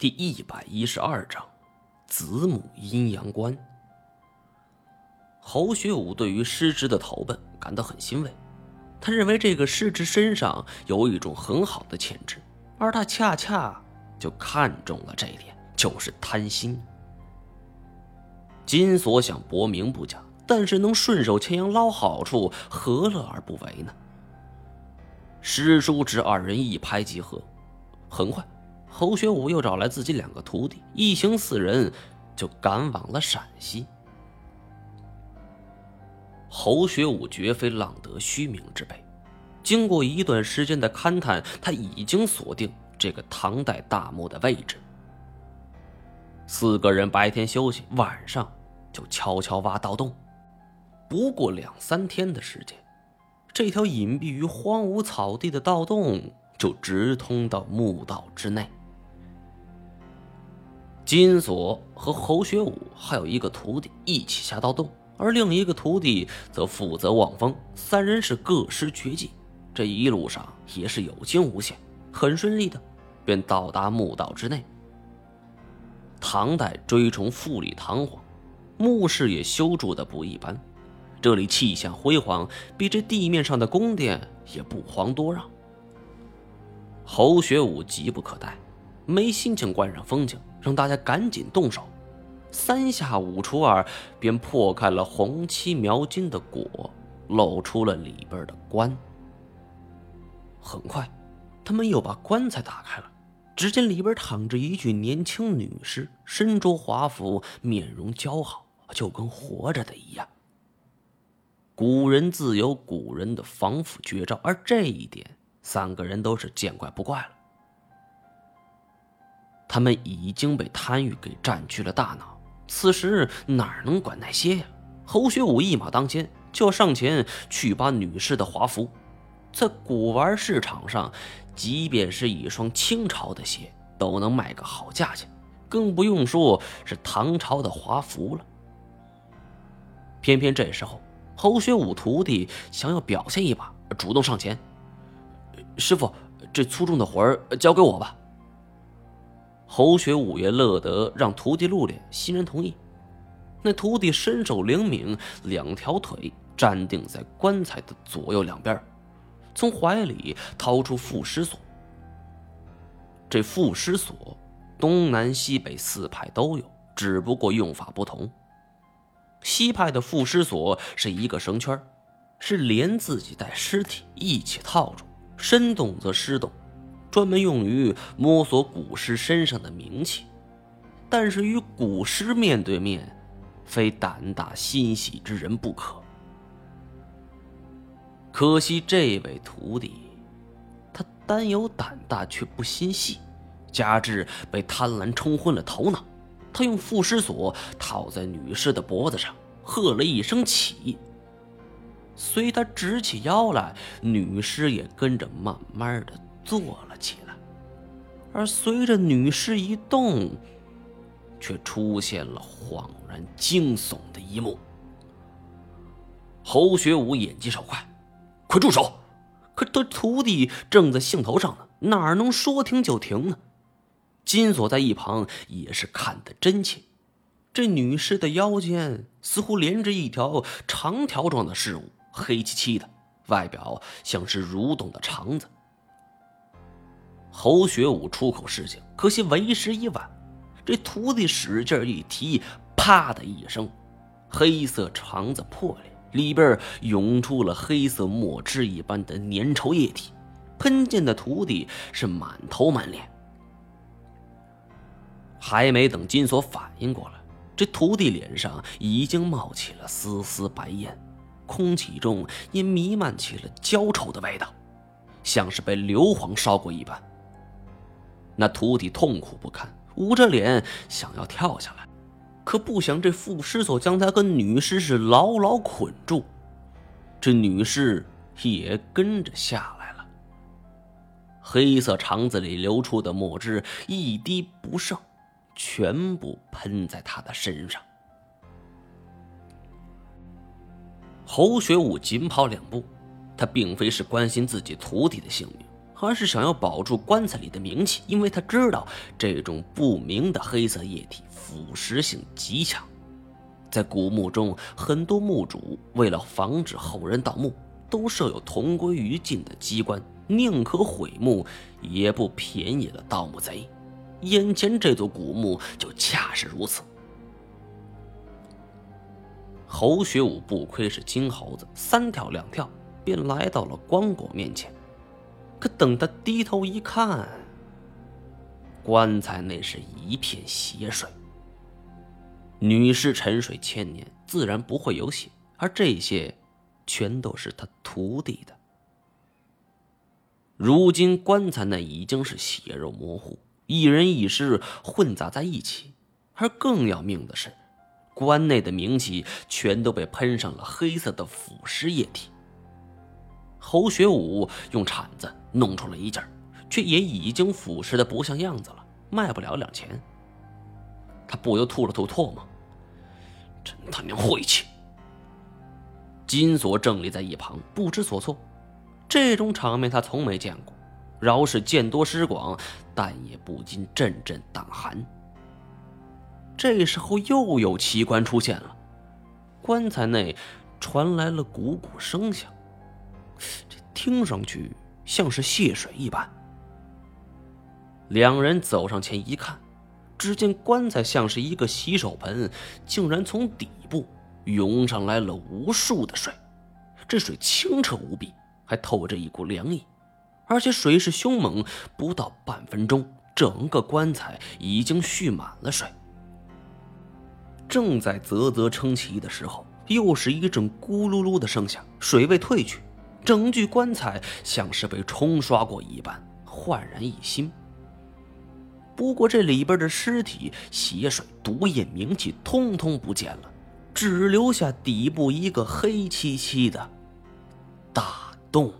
第一百一十二章，子母阴阳关。侯学武对于师侄的投奔感到很欣慰，他认为这个师侄身上有一种很好的潜质，而他恰恰就看中了这一点，就是贪心。金锁想博名不假，但是能顺手牵羊捞好处，何乐而不为呢？师叔侄二人一拍即合，很快。侯学武又找来自己两个徒弟，一行四人就赶往了陕西。侯学武绝非浪得虚名之辈，经过一段时间的勘探，他已经锁定这个唐代大墓的位置。四个人白天休息，晚上就悄悄挖盗洞。不过两三天的时间，这条隐蔽于荒芜草地的盗洞就直通到墓道之内。金锁和侯学武还有一个徒弟一起下盗洞，而另一个徒弟则负责望风。三人是各施绝技，这一路上也是有惊无险，很顺利的便到达墓道之内。唐代追崇富丽堂皇，墓室也修筑的不一般，这里气象辉煌，比这地面上的宫殿也不遑多让。侯学武急不可待。没心情观赏风景，让大家赶紧动手。三下五除二，便破开了红漆描金的果，露出了里边的棺。很快，他们又把棺材打开了，只见里边躺着一具年轻女尸，身着华服，面容姣好，就跟活着的一样。古人自有古人的防腐绝招，而这一点，三个人都是见怪不怪了。他们已经被贪欲给占据了大脑，此时哪能管那些呀？侯学武一马当先，就要上前去扒女士的华服。在古玩市场上，即便是一双清朝的鞋都能卖个好价钱，更不用说是唐朝的华服了。偏偏这时候，侯学武徒弟想要表现一把，主动上前：“师傅，这粗重的活儿交给我吧。”侯学武也乐得让徒弟露脸，欣然同意。那徒弟身手灵敏，两条腿站定在棺材的左右两边，从怀里掏出赋诗锁。这赋诗锁，东南西北四派都有，只不过用法不同。西派的赋诗锁是一个绳圈，是连自己带尸体一起套住，身动则尸动。专门用于摸索古尸身上的名气，但是与古尸面对面，非胆大心细之人不可。可惜这位徒弟，他单有胆大却不心细，加之被贪婪冲昏了头脑，他用缚尸锁套在女尸的脖子上，喝了一声起。随他直起腰来，女尸也跟着慢慢的。坐了，而随着女尸一动，却出现了恍然惊悚的一幕。侯学武眼疾手快，快住手！可他徒弟正在兴头上呢，哪能说停就停呢？金锁在一旁也是看得真切，这女尸的腰间似乎连着一条长条状的事物，黑漆漆的，外表像是蠕动的肠子。侯学武出口示警，可惜为时已晚。这徒弟使劲一提，啪的一声，黑色肠子破裂，里边涌出了黑色墨汁一般的粘稠液体，喷溅的徒弟是满头满脸。还没等金锁反应过来，这徒弟脸上已经冒起了丝丝白烟，空气中也弥漫起了焦臭的味道，像是被硫磺烧过一般。那徒弟痛苦不堪，捂着脸想要跳下来，可不想这副尸锁将他跟女尸是牢牢捆住，这女尸也跟着下来了。黑色肠子里流出的墨汁一滴不剩，全部喷在他的身上。侯学武紧跑两步，他并非是关心自己徒弟的性命。而是想要保住棺材里的名气，因为他知道这种不明的黑色液体腐蚀性极强。在古墓中，很多墓主为了防止后人盗墓，都设有同归于尽的机关，宁可毁墓，也不便宜了盗墓贼。眼前这座古墓就恰是如此。侯学武不愧是金猴子，三跳两跳便来到了棺椁面前。可等他低头一看，棺材内是一片血水。女尸沉水千年，自然不会有血，而这些，全都是他徒弟的。如今棺材内已经是血肉模糊，一人一尸混杂在一起，而更要命的是，棺内的冥器全都被喷上了黑色的腐蚀液体。侯学武用铲子弄出了一件，却也已经腐蚀的不像样子了，卖不了两钱。他不由吐了吐唾沫。真他娘晦气！金锁正立在一旁，不知所措。这种场面他从没见过，饶是见多识广，但也不禁阵阵胆寒。这时候，又有奇观出现了，棺材内传来了鼓鼓声响，这听上去像是泄水一般。两人走上前一看。只见棺材像是一个洗手盆，竟然从底部涌上来了无数的水。这水清澈无比，还透着一股凉意，而且水势凶猛。不到半分钟，整个棺材已经蓄满了水。正在啧啧称奇的时候，又是一阵咕噜噜的声响，水位退去，整具棺材像是被冲刷过一般，焕然一新。不过这里边的尸体、血水、毒液、冥气，通通不见了，只留下底部一个黑漆漆的大洞。